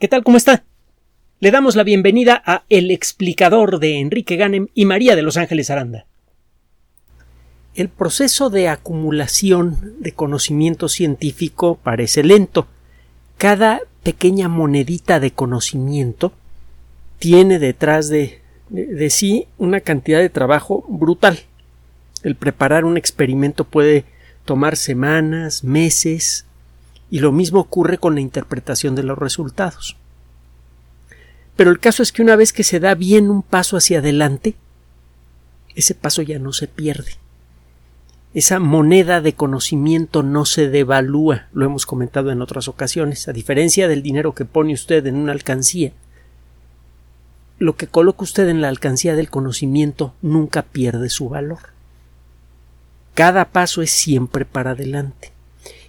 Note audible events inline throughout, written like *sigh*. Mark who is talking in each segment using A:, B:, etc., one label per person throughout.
A: ¿Qué tal? ¿Cómo está? Le damos la bienvenida a El explicador de Enrique Ganem y María de Los Ángeles Aranda. El proceso de acumulación de conocimiento científico parece lento. Cada pequeña monedita de conocimiento tiene detrás de, de, sí una cantidad de trabajo brutal. El preparar un experimento puede tomar semanas, meses, y lo mismo ocurre con la interpretación de los resultados. Pero el caso es que una vez que se da bien un paso hacia adelante, ese paso ya no se pierde. Esa moneda de conocimiento no se devalúa, lo hemos comentado en otras ocasiones, a diferencia del dinero que pone usted en una alcancía. Lo que coloca usted en la alcancía del conocimiento nunca pierde su valor. Cada paso es siempre para adelante.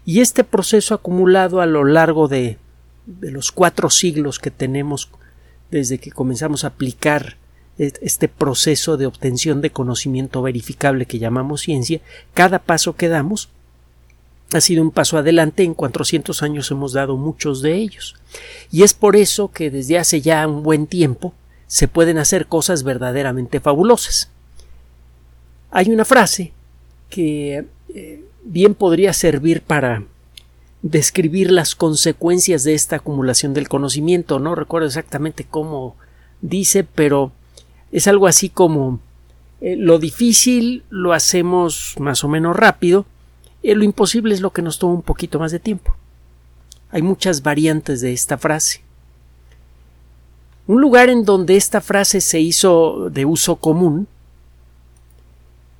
A: Y este proceso acumulado a lo largo de, de los cuatro siglos que tenemos desde que comenzamos a aplicar este proceso de obtención de conocimiento verificable que llamamos ciencia, cada paso que damos ha sido un paso adelante. En 400 años hemos dado muchos de ellos. Y es por eso que desde hace ya un buen tiempo se pueden hacer cosas verdaderamente fabulosas. Hay una frase que eh, bien podría servir para describir las consecuencias de esta acumulación del conocimiento. No recuerdo exactamente cómo dice, pero es algo así como eh, lo difícil lo hacemos más o menos rápido, eh, lo imposible es lo que nos toma un poquito más de tiempo. Hay muchas variantes de esta frase. Un lugar en donde esta frase se hizo de uso común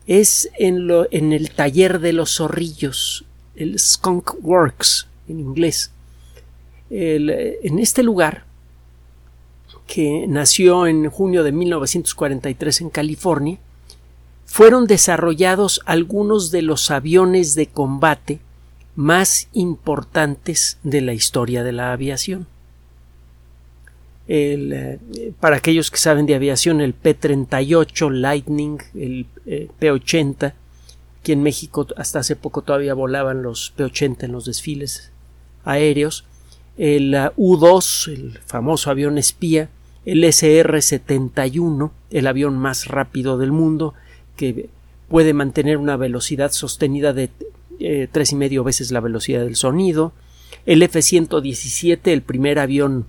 A: es en, el taller de los zorrillos, el Skunk Works en inglés. En este lugar, que nació en junio de 1943 en California, fueron desarrollados algunos de los aviones de combate más importantes de la historia de la aviación. Eh, para aquellos que saben de aviación, el P-38 Lightning, el eh, P-80, que en México hasta hace poco todavía volaban los P-80 en los desfiles aéreos, el uh, U-2, el famoso avión espía, el SR-71, el avión más rápido del mundo, que puede mantener una velocidad sostenida de eh, tres y medio veces la velocidad del sonido, el F-117, el primer avión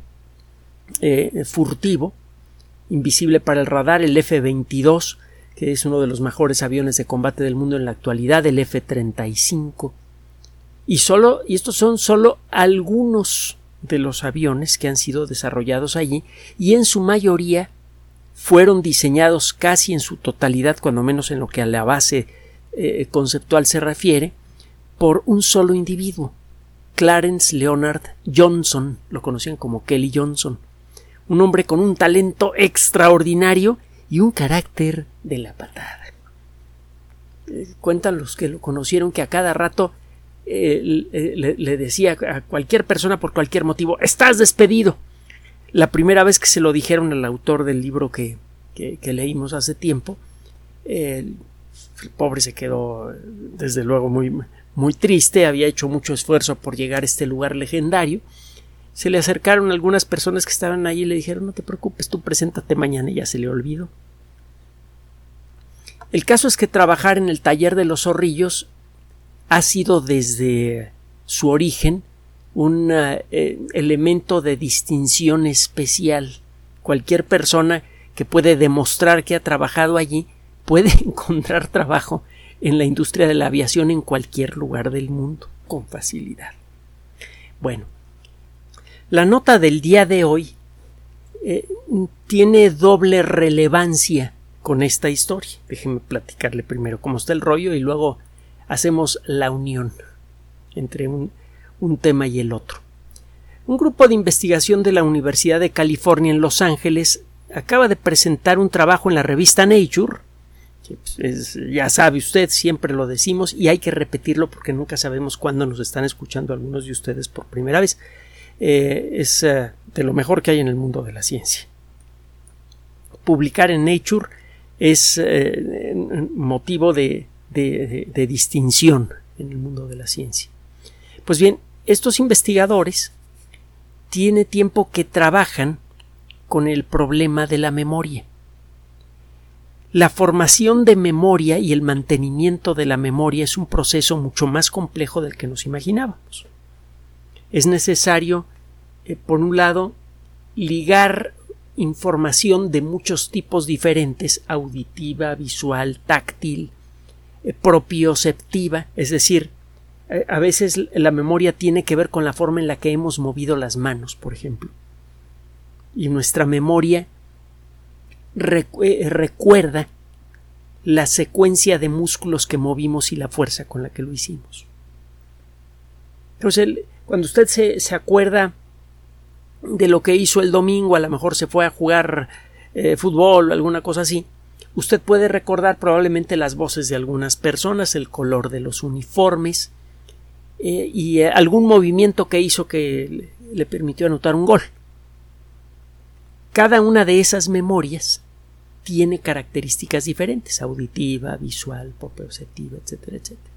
A: eh, furtivo, invisible para el radar, el F-22, que es uno de los mejores aviones de combate del mundo en la actualidad, el F-35. Y solo, y estos son solo algunos de los aviones que han sido desarrollados allí, y en su mayoría fueron diseñados casi en su totalidad, cuando menos en lo que a la base eh, conceptual se refiere, por un solo individuo, Clarence Leonard Johnson, lo conocían como Kelly Johnson, un hombre con un talento extraordinario y un carácter de la patada. Eh, cuentan los que lo conocieron que a cada rato eh, le, decía a cualquier persona por cualquier motivo estás despedido. La primera vez que se lo dijeron al autor del libro que, leímos hace tiempo, el, pobre se quedó desde luego muy, muy triste, había hecho mucho esfuerzo por llegar a este lugar legendario se le acercaron algunas personas que estaban ahí y le dijeron no te preocupes, tú preséntate mañana y ya se le olvidó. El caso es que trabajar en el taller de los zorrillos ha sido desde su origen un eh, elemento de distinción especial. Cualquier persona que puede demostrar que ha trabajado allí puede *laughs* encontrar trabajo en la industria de la aviación en cualquier lugar del mundo con facilidad. Bueno, la nota del día de hoy eh, tiene doble relevancia con esta historia. Déjeme platicarle primero cómo está el rollo y luego hacemos la unión entre un, tema y el otro. Un grupo de investigación de la Universidad de California en Los Ángeles acaba de presentar un trabajo en la revista Nature, pues, ya sabe usted, siempre lo decimos y hay que repetirlo porque nunca sabemos cuándo nos están escuchando algunos de ustedes por primera vez. Eh, es eh, de lo mejor que hay en el mundo de la ciencia. Publicar en Nature es eh, motivo de, de distinción en el mundo de la ciencia. Pues bien, estos investigadores tiene tiempo que trabajan con el problema de la memoria. La formación de memoria y el mantenimiento de la memoria es un proceso mucho más complejo del que nos imaginábamos. Es necesario, eh, por un lado, ligar información de muchos tipos diferentes, auditiva, visual, táctil, eh, propioceptiva, es decir, eh, a veces la memoria tiene que ver con la forma en la que hemos movido las manos, por ejemplo. Y nuestra memoria recuerda la secuencia de músculos que movimos y la fuerza con la que lo hicimos. Entonces, cuando usted se, se acuerda de lo que hizo el domingo, a lo mejor se fue a jugar eh, fútbol o alguna cosa así, usted puede recordar probablemente las voces de algunas personas, el color de los uniformes, eh, y eh, algún movimiento que hizo que le permitió anotar un gol. Cada una de esas memorias tiene características diferentes, auditiva, visual, propioceptiva, etcétera, etcétera.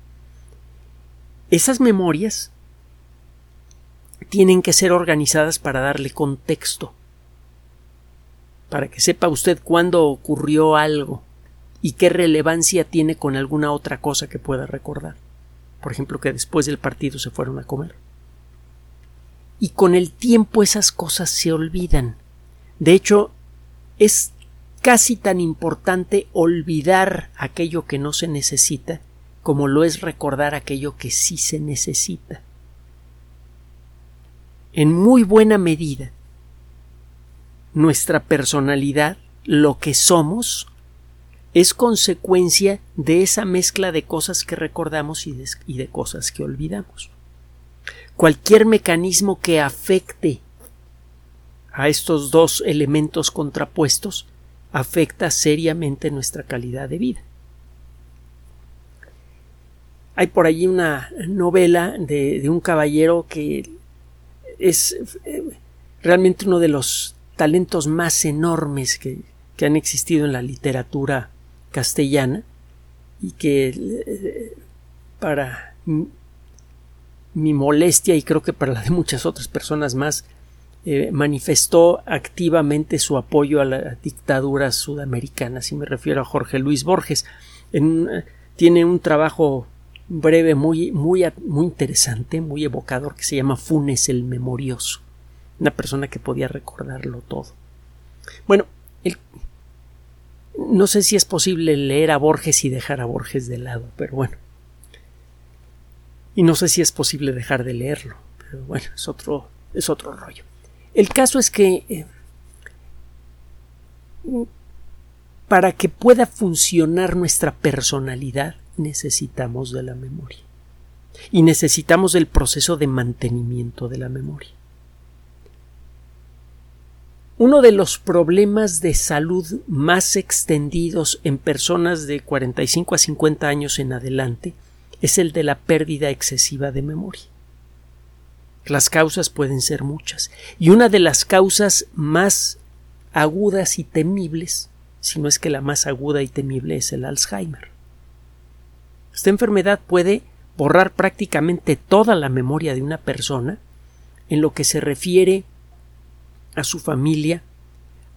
A: Esas memorias tienen que ser organizadas para darle contexto, para que sepa usted cuándo ocurrió algo y qué relevancia tiene con alguna otra cosa que pueda recordar por ejemplo, que después del partido se fueron a comer. Y con el tiempo esas cosas se olvidan. De hecho, es casi tan importante olvidar aquello que no se necesita como lo es recordar aquello que sí se necesita. En muy buena medida, nuestra personalidad, lo que somos, es consecuencia de esa mezcla de cosas que recordamos y de, cosas que olvidamos. Cualquier mecanismo que afecte a estos dos elementos contrapuestos afecta seriamente nuestra calidad de vida. Hay por allí una novela de, un caballero que es eh, realmente uno de los talentos más enormes que han existido en la literatura castellana y que eh, para mi molestia y creo que para la de muchas otras personas más eh, manifestó activamente su apoyo a la dictadura sudamericana, si me refiero a Jorge Luis Borges. tiene un trabajo breve muy, muy, muy interesante, muy evocador, que se llama Funes el Memorioso. Una persona que podía recordarlo todo. Bueno, no sé si es posible leer a Borges y dejar a Borges de lado, pero bueno. Y no sé si es posible dejar de leerlo, pero bueno, es otro, es otro rollo. El caso es que eh, para que pueda funcionar nuestra personalidad necesitamos de la memoria y necesitamos del proceso de mantenimiento de la memoria. Uno de los problemas de salud más extendidos en personas de 45 a 50 años en adelante es el de la pérdida excesiva de memoria. Las causas pueden ser muchas, y una de las causas más agudas y temibles, si no es que la más aguda y temible, es el Alzheimer. Esta enfermedad puede borrar prácticamente toda la memoria de una persona en lo que se refiere a su familia,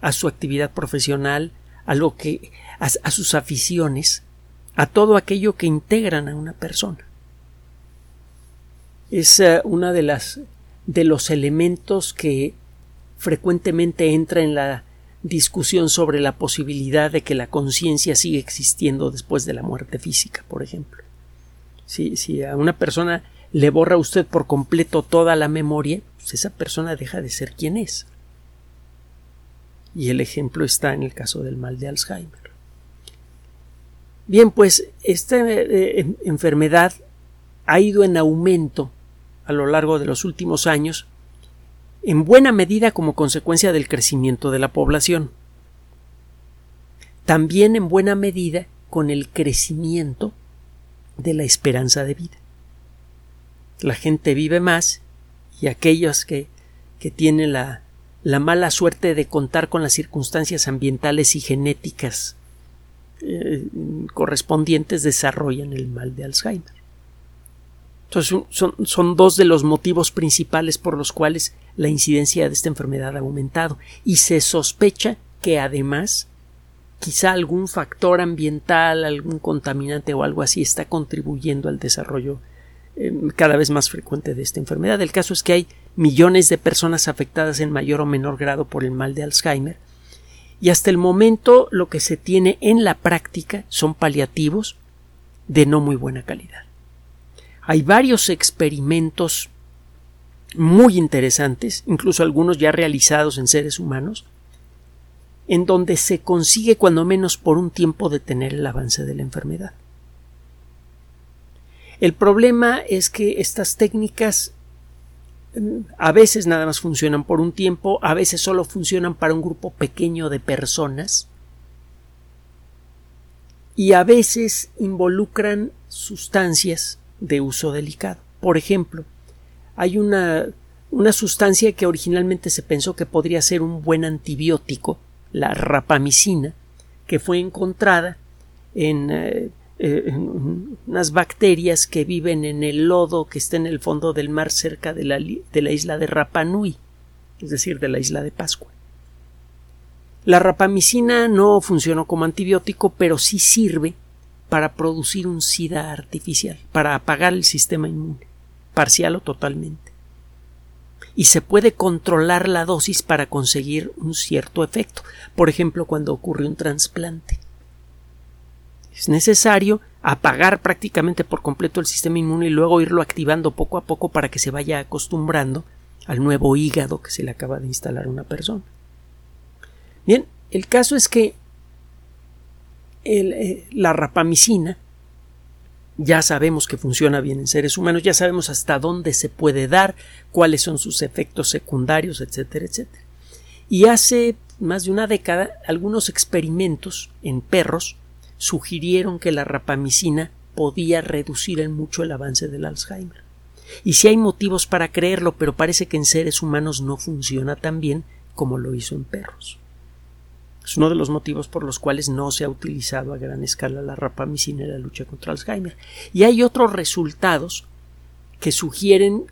A: a su actividad profesional, a lo que a, sus aficiones, a todo aquello que integran a una persona. Es uh, una de las de los elementos que frecuentemente entra en la discusión sobre la posibilidad de que la conciencia siga existiendo después de la muerte física, por ejemplo. Si, si a una persona le borra usted por completo toda la memoria, pues esa persona deja de ser quien es y el ejemplo está en el caso del mal de Alzheimer. Bien, pues esta eh, enfermedad ha ido en aumento a lo largo de los últimos años, en buena medida como consecuencia del crecimiento de la población. También en buena medida con el crecimiento de la esperanza de vida. La gente vive más y aquellos que, que tienen la la mala suerte de contar con las circunstancias ambientales y genéticas eh, correspondientes desarrollan el mal de Alzheimer. Entonces son, dos de los motivos principales por los cuales la incidencia de esta enfermedad ha aumentado y se sospecha que además quizá algún factor ambiental, algún contaminante o algo así está contribuyendo al desarrollo em, cada vez más frecuente de esta enfermedad. El caso es que hay millones de personas afectadas en mayor o menor grado por el mal de Alzheimer y hasta el momento lo que se tiene en la práctica son paliativos de no muy buena calidad. Hay varios experimentos muy interesantes, incluso algunos ya realizados en seres humanos, en donde se consigue cuando menos por un tiempo detener el avance de la enfermedad. El problema es que estas técnicas mm, a veces nada más funcionan por un tiempo, a veces solo funcionan para un grupo pequeño de personas y a veces involucran sustancias de uso delicado. Por ejemplo, hay una, una sustancia que originalmente se pensó que podría ser un buen antibiótico la rapamicina, que fue encontrada en, eh, eh, unas bacterias que viven en el lodo que está en el fondo del mar cerca de la, de la isla de Rapanui, es decir, de la isla de Pascua. La rapamicina no funcionó como antibiótico, pero sí sirve para producir un SIDA artificial, para apagar el sistema inmune, parcial o totalmente y se puede controlar la dosis para conseguir un cierto efecto. Por ejemplo, cuando ocurre un trasplante. Es necesario apagar prácticamente por completo el sistema inmune y luego irlo activando poco a poco para que se vaya acostumbrando al nuevo hígado que se le acaba de instalar a una persona. Bien, el caso es que eh, la rapamicina ya sabemos que funciona bien en seres humanos, ya sabemos hasta dónde se puede dar, cuáles son sus efectos secundarios, etcétera, etcétera. Y hace más de una década algunos experimentos en perros sugirieron que la rapamicina podía reducir en mucho el avance del Alzheimer. Y sí hay motivos para creerlo, pero parece que en seres humanos no funciona tan bien como lo hizo en perros. Es uno de los motivos por los cuales no se ha utilizado a gran escala la rapamicina en la lucha contra Alzheimer. Y hay otros resultados que sugieren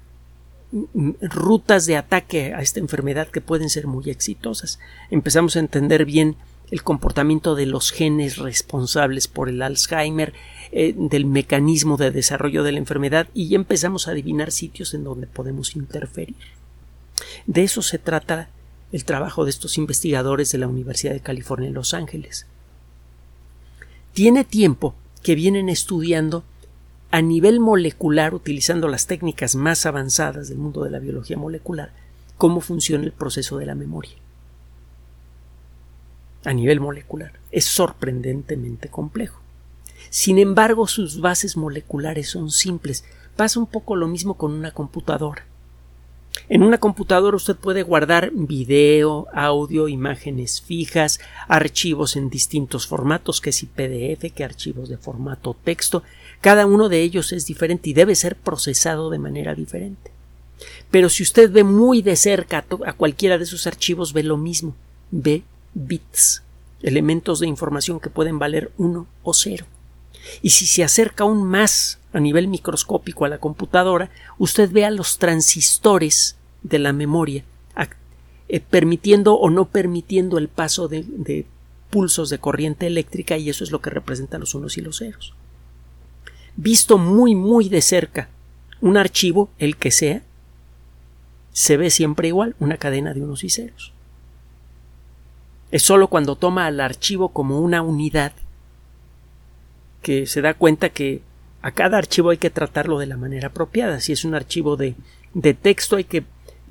A: rutas de ataque a esta enfermedad que pueden ser muy exitosas. Empezamos a entender bien el comportamiento de los genes responsables por el Alzheimer, eh, del mecanismo de desarrollo de la enfermedad y ya empezamos a adivinar sitios en donde podemos interferir. De eso se trata el trabajo de estos investigadores de la Universidad de California en Los Ángeles. Tiene tiempo que vienen estudiando a nivel molecular, utilizando las técnicas más avanzadas del mundo de la biología molecular, cómo funciona el proceso de la memoria. A nivel molecular. Es sorprendentemente complejo. Sin embargo, sus bases moleculares son simples. Pasa un poco lo mismo con una computadora. En una computadora usted puede guardar video, audio, imágenes fijas, archivos en distintos formatos, que si PDF, que archivos de formato texto. Cada uno de ellos es diferente y debe ser procesado de manera diferente. Pero si usted ve muy de cerca a cualquiera de esos archivos, ve lo mismo. Ve bits, elementos de información que pueden valer uno o cero. Y si se acerca aún más a nivel microscópico a la computadora, usted ve a los transistores de la memoria, eh, permitiendo o no permitiendo el paso de, pulsos de corriente eléctrica y eso es lo que representa los unos y los ceros. Visto muy muy de cerca, un archivo, el que sea, se ve siempre igual, una cadena de unos y ceros. Es sólo cuando toma al archivo como una unidad que se da cuenta que a cada archivo hay que tratarlo de la manera apropiada. Si es un archivo de, de texto hay que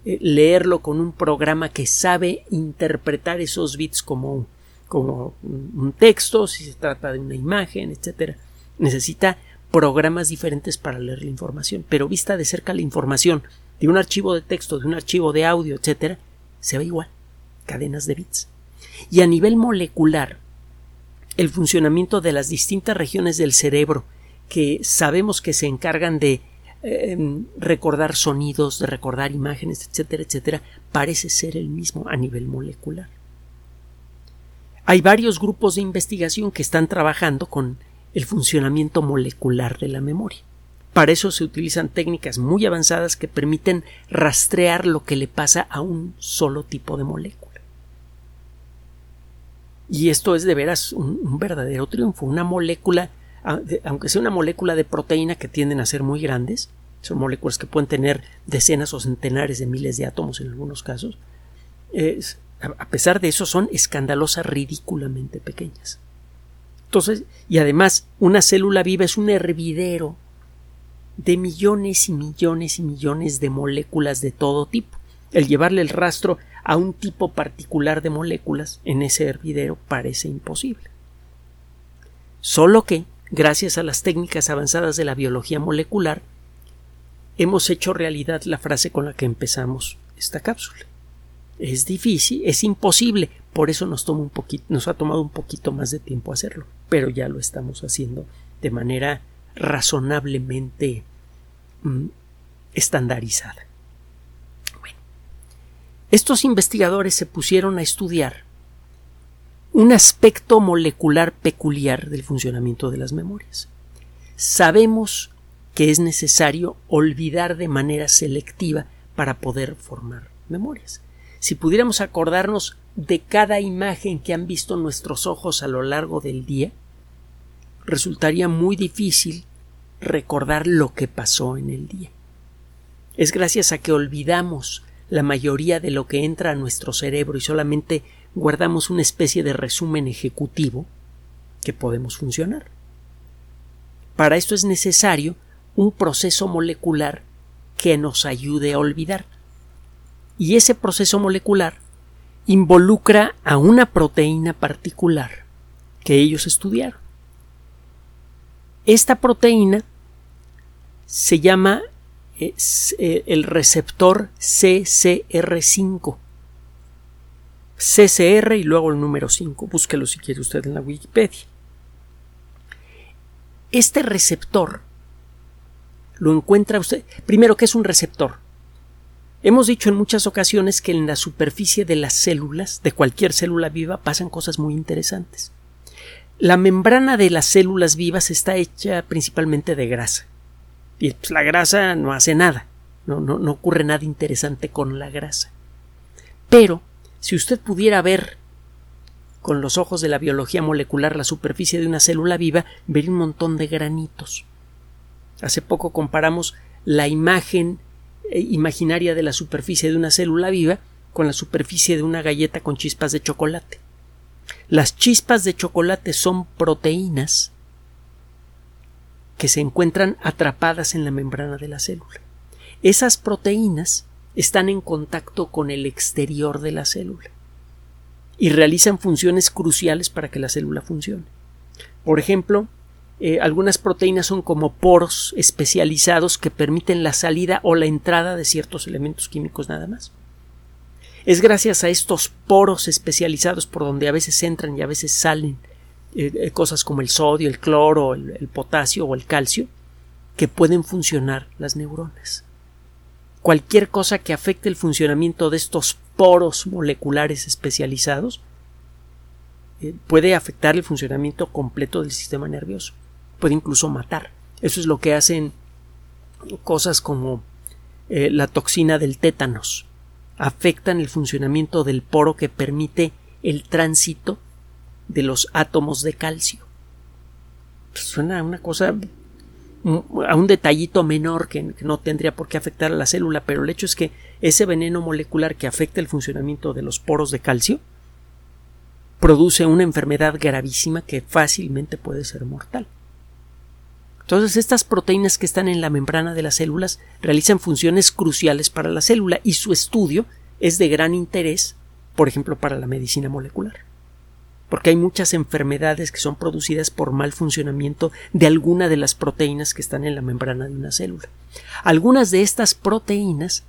A: eh, leerlo con un programa que sabe interpretar esos bits como, como un texto, si se trata de una imagen, etcétera. Necesita programas diferentes para leer la información, pero vista de cerca la información de un archivo de texto, de un archivo de audio, etcétera, se ve igual, cadenas de bits. Y a nivel molecular, el funcionamiento de las distintas regiones del cerebro que sabemos que se encargan de em, recordar sonidos, de recordar imágenes, etcétera, etcétera, parece ser el mismo a nivel molecular. Hay varios grupos de investigación que están trabajando con el funcionamiento molecular de la memoria. Para eso se utilizan técnicas muy avanzadas que permiten rastrear lo que le pasa a un solo tipo de molécula. Y esto es de veras un, verdadero triunfo. Una molécula, aunque sea una molécula de proteína que tienden a ser muy grandes, son moléculas que pueden tener decenas o centenares de miles de átomos en algunos casos, a pesar de eso son escandalosas, ridículamente pequeñas. Entonces, y además, una célula viva es un hervidero de millones y millones y millones de moléculas de todo tipo. El llevarle el rastro a un tipo particular de moléculas en ese hervidero parece imposible. Solo que, gracias a las técnicas avanzadas de la biología molecular, hemos hecho realidad la frase con la que empezamos esta cápsula. Es difícil, es imposible, por eso nos toma un nos ha tomado un poquito más de tiempo hacerlo, pero ya lo estamos haciendo de manera razonablemente mm, estandarizada. Estos investigadores se pusieron a estudiar un aspecto molecular peculiar del funcionamiento de las memorias. Sabemos que es necesario olvidar de manera selectiva para poder formar memorias. Si pudiéramos acordarnos de cada imagen que han visto nuestros ojos a lo largo del día, resultaría muy difícil recordar lo que pasó en el día. Es gracias a que olvidamos la mayoría de lo que entra a nuestro cerebro y solamente guardamos una especie de resumen ejecutivo que podemos funcionar. Para esto es necesario un proceso molecular que nos ayude a olvidar. Y ese proceso molecular involucra a una proteína particular que ellos estudiaron. Esta proteína se llama eh, el receptor CCR5. CCR y luego el número 5. Búsquelo si quiere usted en la Wikipedia. Este receptor lo encuentra usted. Primero, ¿qué es un receptor? Hemos dicho en muchas ocasiones que en la superficie de las células, de cualquier célula viva, pasan cosas muy interesantes. La membrana de las células vivas está hecha principalmente de grasa. Y pues, la grasa no hace nada. No, no, no ocurre nada interesante con la grasa. Pero, si usted pudiera ver con los ojos de la biología molecular la superficie de una célula viva, vería un montón de granitos. Hace poco comparamos la imagen eh, imaginaria de la superficie de una célula viva con la superficie de una galleta con chispas de chocolate. Las chispas de chocolate son proteínas que se encuentran atrapadas en la membrana de la célula. Esas proteínas están en contacto con el exterior de la célula y realizan funciones cruciales para que la célula funcione. Por ejemplo, eh, algunas proteínas son como poros especializados que permiten la salida o la entrada de ciertos elementos químicos nada más. Es gracias a estos poros especializados por donde a veces entran y a veces salen eh, eh, cosas como el sodio, el cloro, el potasio o el calcio que pueden funcionar las neuronas. Cualquier cosa que afecte el funcionamiento de estos poros moleculares especializados puede afectar el funcionamiento completo del sistema nervioso puede incluso matar. Eso es lo que hacen cosas como eh, la toxina del tétanos. Afectan el funcionamiento del poro que permite el tránsito de los átomos de calcio. Suena a una cosa a un detallito menor que, no tendría por qué afectar a la célula, pero el hecho es que ese veneno molecular que afecta el funcionamiento de los poros de calcio produce una enfermedad gravísima que fácilmente puede ser mortal. Entonces, estas proteínas que están en la membrana de las células realizan funciones cruciales para la célula y su estudio es de gran interés, por ejemplo, para la medicina molecular. Porque hay muchas enfermedades que son producidas por mal funcionamiento de alguna de las proteínas que están en la membrana de una célula. Algunas de estas proteínas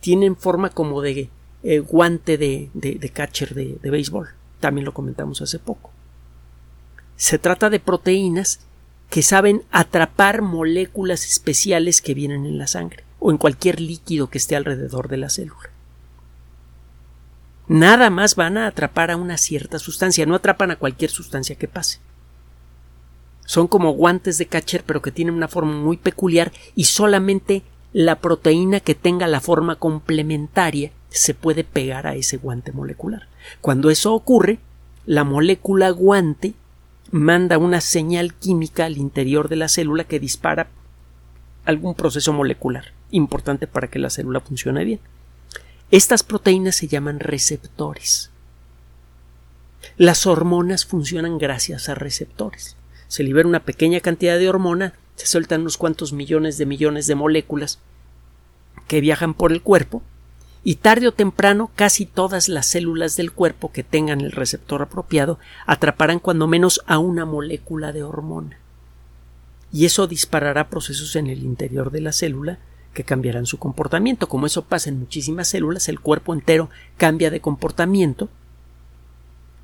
A: tienen forma como de eh, guante de, catcher de béisbol. También lo comentamos hace poco. Se trata de proteínas que saben atrapar moléculas especiales que vienen en la sangre o en cualquier líquido que esté alrededor de la célula. Nada más van a atrapar a una cierta sustancia, no atrapan a cualquier sustancia que pase. Son como guantes de catcher, pero que tienen una forma muy peculiar y solamente la proteína que tenga la forma complementaria se puede pegar a ese guante molecular. Cuando eso ocurre, la molécula guante manda una señal química al interior de la célula que dispara algún proceso molecular importante para que la célula funcione bien. Estas proteínas se llaman receptores. Las hormonas funcionan gracias a receptores. Se libera una pequeña cantidad de hormona, se sueltan unos cuantos millones de millones de moléculas que viajan por el cuerpo y tarde o temprano casi todas las células del cuerpo que tengan el receptor apropiado atraparán cuando menos a una molécula de hormona. Y eso disparará procesos en el interior de la célula que cambiarán su comportamiento. Como eso pasa en muchísimas células, el cuerpo entero cambia de comportamiento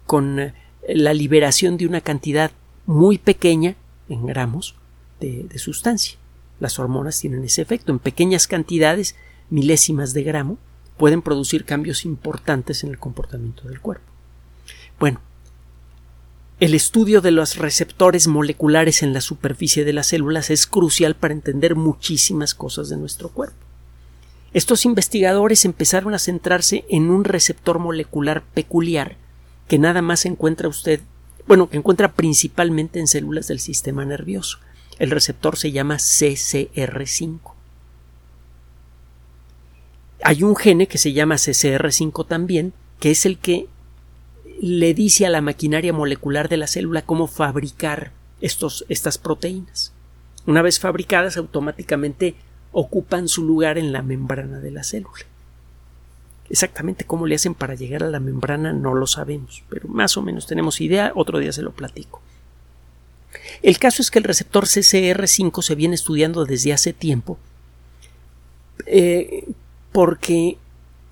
A: con eh, la liberación de una cantidad muy pequeña en gramos de, de, sustancia. Las hormonas tienen ese efecto. En pequeñas cantidades, milésimas de gramo, pueden producir cambios importantes en el comportamiento del cuerpo. Bueno, el estudio de los receptores moleculares en la superficie de las células es crucial para entender muchísimas cosas de nuestro cuerpo. Estos investigadores empezaron a centrarse en un receptor molecular peculiar que nada más encuentra usted, bueno, que encuentra principalmente en células del sistema nervioso. El receptor se llama CCR5. Hay un gene que se llama CCR5 también, que es el que le dice a la maquinaria molecular de la célula cómo fabricar estos, estas proteínas. Una vez fabricadas, automáticamente ocupan su lugar en la membrana de la célula. Exactamente cómo le hacen para llegar a la membrana no lo sabemos, pero más o menos tenemos idea, otro día se lo platico. El caso es que el receptor CCR5 se viene estudiando desde hace tiempo eh, porque,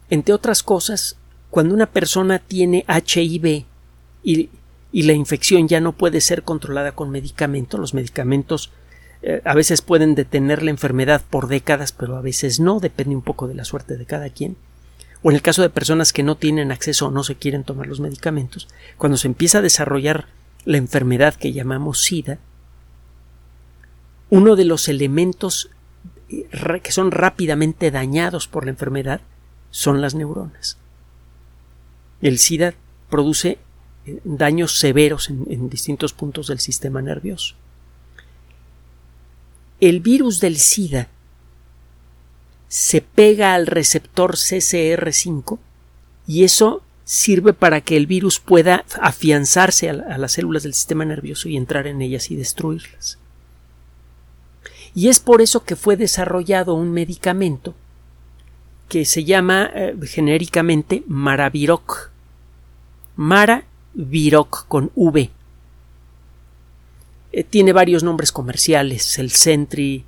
A: entre otras cosas, cuando una persona tiene HIV y, la infección ya no puede ser controlada con medicamentos, los medicamentos eh, a veces pueden detener la enfermedad por décadas, pero a veces no, depende un poco de la suerte de cada quien. O en el caso de personas que no tienen acceso o no se quieren tomar los medicamentos, cuando se empieza a desarrollar la enfermedad que llamamos SIDA, uno de los elementos eh, que son rápidamente dañados por la enfermedad son las neuronas. El SIDA produce eh, daños severos en, distintos puntos del sistema nervioso. El virus del SIDA se pega al receptor CCR5 y eso sirve para que el virus pueda afianzarse a, las células del sistema nervioso y entrar en ellas y destruirlas. Y es por eso que fue desarrollado un medicamento que se llama eh, genéricamente Maraviroc. Maraviroc con V. Eh, tiene varios nombres comerciales, el Sentry.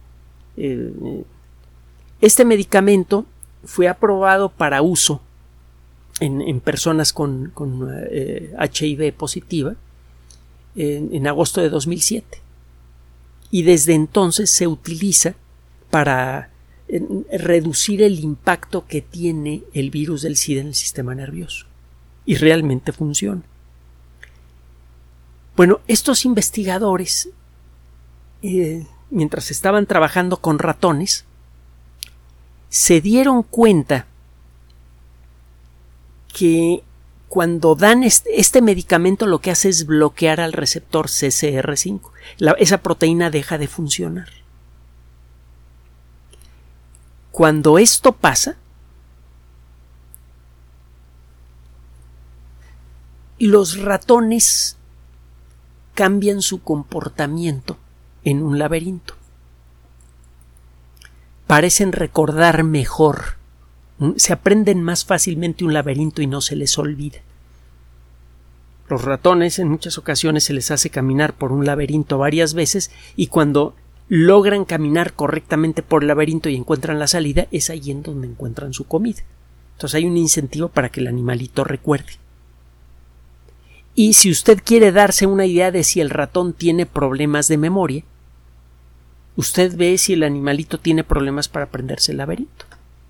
A: Eh, este medicamento fue aprobado para uso en, personas con, HIV positiva en, en agosto de 2007 y desde entonces se utiliza para reducir el impacto que tiene el virus del SIDA en el sistema nervioso. Y realmente funciona. Bueno, estos investigadores, eh, mientras estaban trabajando con ratones, se dieron cuenta que cuando dan este, este, medicamento lo que hace es bloquear al receptor CCR5. esa proteína deja de funcionar. Cuando esto pasa, los ratones cambian su comportamiento en un laberinto. Parecen recordar mejor. Se aprenden más fácilmente un laberinto y no se les olvida. Los ratones en muchas ocasiones se les hace caminar por un laberinto varias veces y cuando logran caminar correctamente por el laberinto y encuentran la salida, es ahí en donde encuentran su comida. Entonces hay un incentivo para que el animalito recuerde. Y si usted quiere darse una idea de si el ratón tiene problemas de memoria, usted ve si el animalito tiene problemas para aprenderse el laberinto.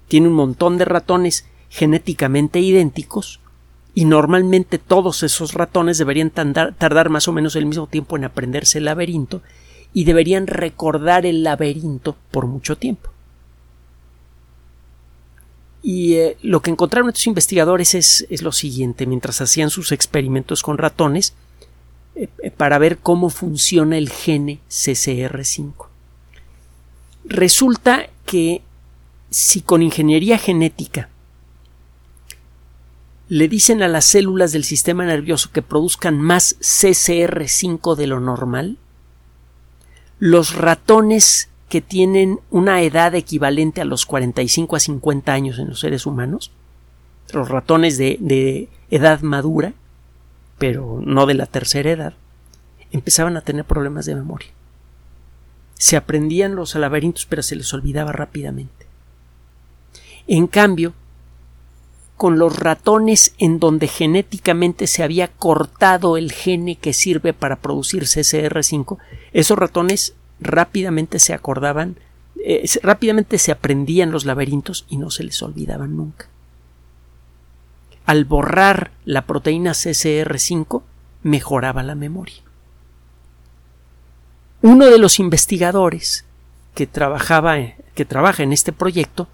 A: Tiene un montón de ratones genéticamente idénticos y normalmente todos esos ratones deberían tardar, más o menos el mismo tiempo en aprenderse el laberinto y deberían recordar el laberinto por mucho tiempo. Y eh, lo que encontraron estos investigadores es, lo siguiente, mientras hacían sus experimentos con ratones, eh, eh, para ver cómo funciona el gene CCR5. Resulta que si con ingeniería genética le dicen a las células del sistema nervioso que produzcan más CCR5 de lo normal, los ratones que tienen una edad equivalente a los 45 a 50 años en los seres humanos, los ratones de, edad madura, pero no de la tercera edad, empezaban a tener problemas de memoria. Se aprendían los laberintos, pero se les olvidaba rápidamente. En cambio, con los ratones en donde genéticamente se había cortado el gene que sirve para producir CCR5, esos ratones rápidamente se acordaban, eh, rápidamente se aprendían los laberintos y no se les olvidaban nunca. Al borrar la proteína CCR5 mejoraba la memoria. Uno de los investigadores que trabajaba que trabaja en este proyecto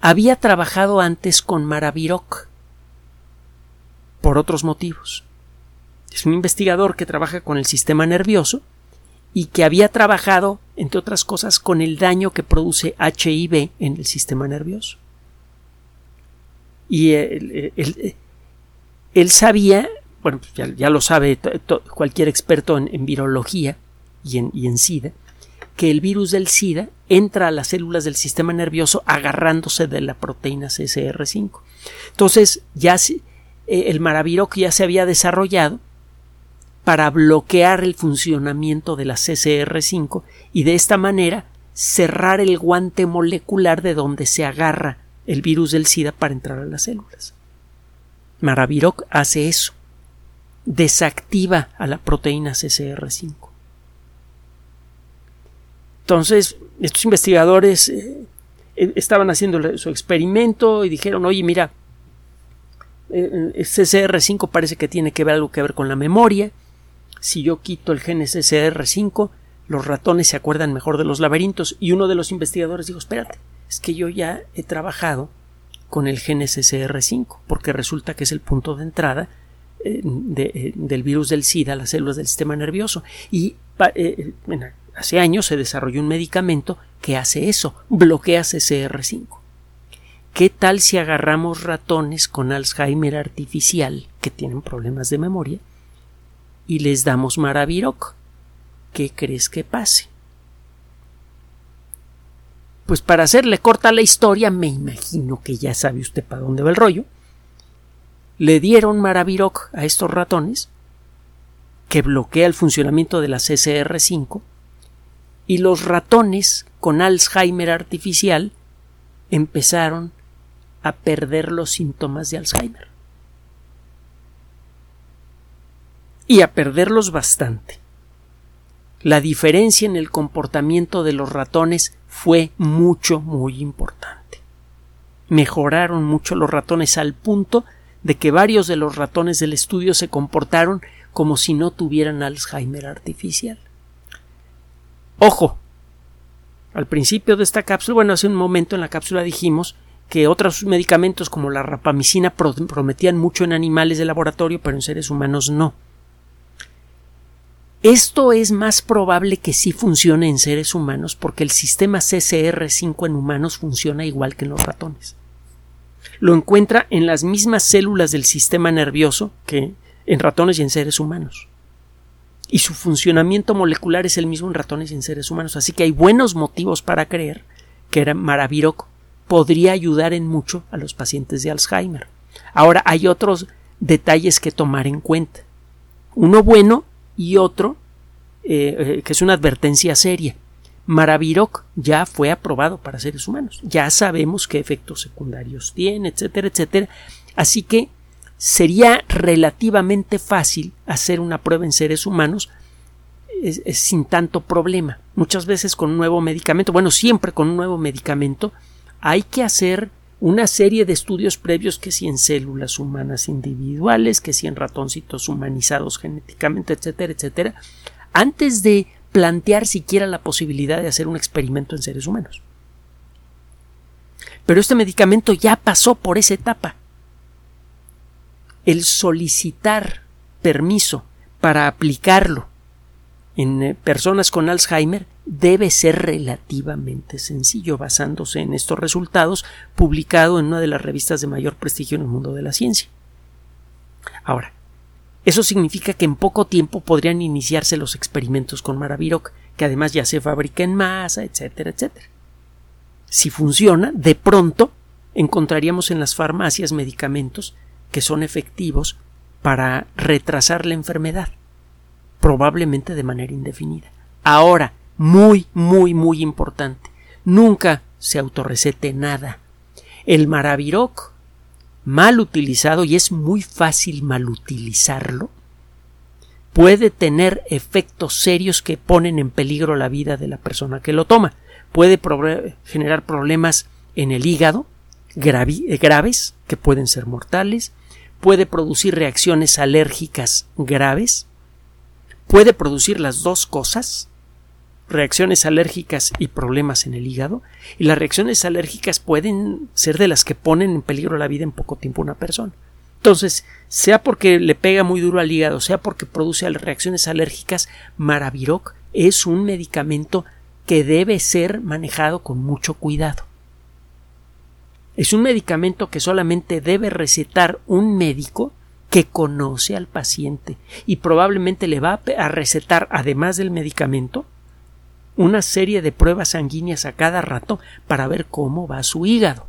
A: había trabajado antes con Maraviroc por otros motivos. Es un investigador que trabaja con el sistema nervioso y que había trabajado, entre otras cosas, con el daño que produce HIV en el sistema nervioso. Y él, sabía, bueno, ya, lo sabe cualquier experto en, virología y en, y en SIDA, que el virus del SIDA entra a las células del sistema nervioso agarrándose de la proteína CCR5. Entonces, ya eh, el maraviroc ya se había desarrollado para bloquear el funcionamiento de la CCR5 y de esta manera cerrar el guante molecular de donde se agarra el virus del SIDA para entrar a las células. Maraviroc hace eso. Desactiva a la proteína CCR5. Entonces, estos investigadores eh, eh, estaban haciendo su experimento y dijeron, oye, mira, eh, CCR5 parece que tiene que ver algo que ver con la memoria. Si yo quito el gen CCR5, los ratones se acuerdan mejor de los laberintos. Y uno de los investigadores dijo, espérate, es que yo ya he trabajado con el gen CCR5, porque resulta que es el punto de entrada del virus del SIDA a las células del sistema nervioso. Y Hace años se desarrolló un medicamento que hace eso, bloquea CCR5. ¿Qué tal si agarramos ratones con Alzheimer artificial que tienen problemas de memoria y les damos Maraviroc? ¿Qué crees que pase? Pues para hacerle corta la historia, me imagino que ya sabe usted para dónde va el rollo. Le dieron Maraviroc a estos ratones, que bloquea el funcionamiento de la CCR5, y los ratones con Alzheimer artificial empezaron a perder los síntomas de Alzheimer. Y a perderlos bastante. La diferencia en el comportamiento de los ratones fue mucho, muy importante. Mejoraron mucho los ratones al punto de que varios de los ratones del estudio se comportaron como si no tuvieran Alzheimer artificial. Ojo, al principio de esta cápsula, bueno, hace un momento en la cápsula dijimos que otros medicamentos como la rapamicina prometían mucho en animales de laboratorio, pero en seres humanos no. Esto es más probable que sí funcione en seres humanos porque el sistema CCR5 en humanos funciona igual que en los ratones. Lo encuentra en las mismas células del sistema nervioso que en ratones y en seres humanos y su funcionamiento molecular es el mismo en ratones y en seres humanos. Así que hay buenos motivos para creer que Maraviroc podría ayudar en mucho a los pacientes de Alzheimer. Ahora hay otros detalles que tomar en cuenta. Uno bueno y otro eh, eh, que es una advertencia seria. Maraviroc ya fue aprobado para seres humanos. Ya sabemos qué efectos secundarios tiene, etcétera, etcétera. Así que sería relativamente fácil hacer una prueba en seres humanos sin tanto problema. Muchas veces con un nuevo medicamento, bueno, siempre con un nuevo medicamento, hay que hacer una serie de estudios previos que si en células humanas individuales, que si en ratoncitos humanizados genéticamente, etcétera, etcétera, antes de plantear siquiera la posibilidad de hacer un experimento en seres humanos. Pero este medicamento ya pasó por esa etapa. El solicitar permiso para aplicarlo en eh, personas con Alzheimer debe ser relativamente sencillo, basándose en estos resultados, publicado en una de las revistas de mayor prestigio en el mundo de la ciencia. Ahora, eso significa que en poco tiempo podrían iniciarse los experimentos con Maraviroc, que además ya se fabrica en masa, etcétera, etcétera. Si funciona, de pronto encontraríamos en las farmacias medicamentos que son efectivos para retrasar la enfermedad, probablemente de manera indefinida. Ahora, muy, muy, muy importante, nunca se autorrecete nada. El Maraviroc, mal utilizado, y es muy fácil mal utilizarlo, puede tener efectos serios que ponen en peligro la vida de la persona que lo toma. Puede generar problemas en el hígado graves que pueden ser mortales, puede producir reacciones alérgicas graves, puede producir las dos cosas, reacciones alérgicas y problemas en el hígado, y las reacciones alérgicas pueden ser de las que ponen en peligro la vida en poco tiempo una persona. Entonces, sea porque le pega muy duro al hígado, sea porque produce reacciones alérgicas, Maraviroc es un medicamento que debe ser manejado con mucho cuidado. Es un medicamento que solamente debe recetar un médico que conoce al paciente y probablemente le va a recetar, además del medicamento, una serie de pruebas sanguíneas a cada rato para ver cómo va su hígado.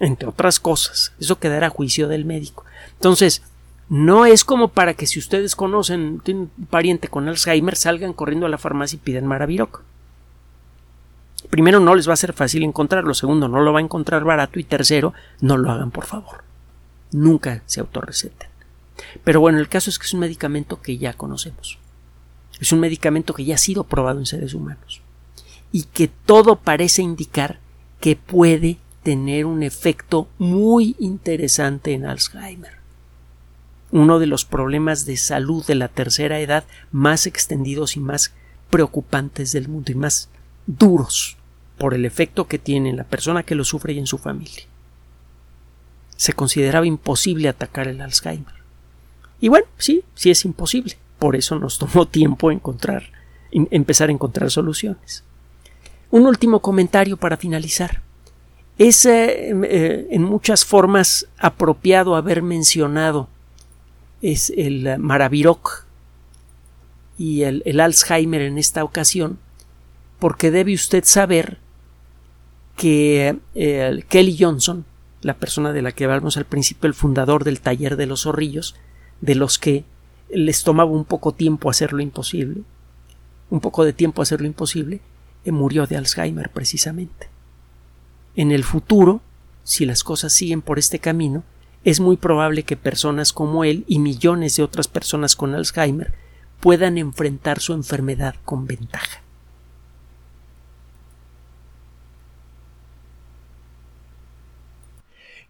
A: Entre otras cosas, eso quedará a juicio del médico. Entonces, no es como para que si ustedes conocen, tienen un pariente con Alzheimer, salgan corriendo a la farmacia y piden Maraviroc. Primero, no les va a ser fácil encontrarlo. Segundo, no lo va a encontrar barato. Y tercero, no lo hagan, por favor. Nunca se autorreceten. Pero bueno, el caso es que es un medicamento que ya conocemos. Es un medicamento que ya ha sido probado en seres humanos. Y que todo parece indicar que puede tener un efecto muy interesante en Alzheimer. Uno de los problemas de salud de la tercera edad más extendidos y más preocupantes del mundo y más duros por el efecto que tiene en la persona que lo sufre y en su familia. Se consideraba imposible atacar el Alzheimer. Y bueno, sí, sí es imposible. Por eso nos tomó *laughs* tiempo encontrar, empezar a encontrar soluciones. Un último comentario para finalizar. Es eh, eh, en muchas formas apropiado haber mencionado es el Maraviroc y el Alzheimer en esta ocasión, porque debe usted saber que eh, Kelly Johnson, la persona de la que hablamos al principio, el fundador del taller de los zorrillos, de los que les tomaba un poco tiempo hacer lo imposible, un poco de tiempo hacer lo imposible, eh, murió de Alzheimer precisamente. En el futuro, si las cosas siguen por este camino, es muy probable que personas como él y millones de otras personas con Alzheimer puedan enfrentar su enfermedad con ventaja.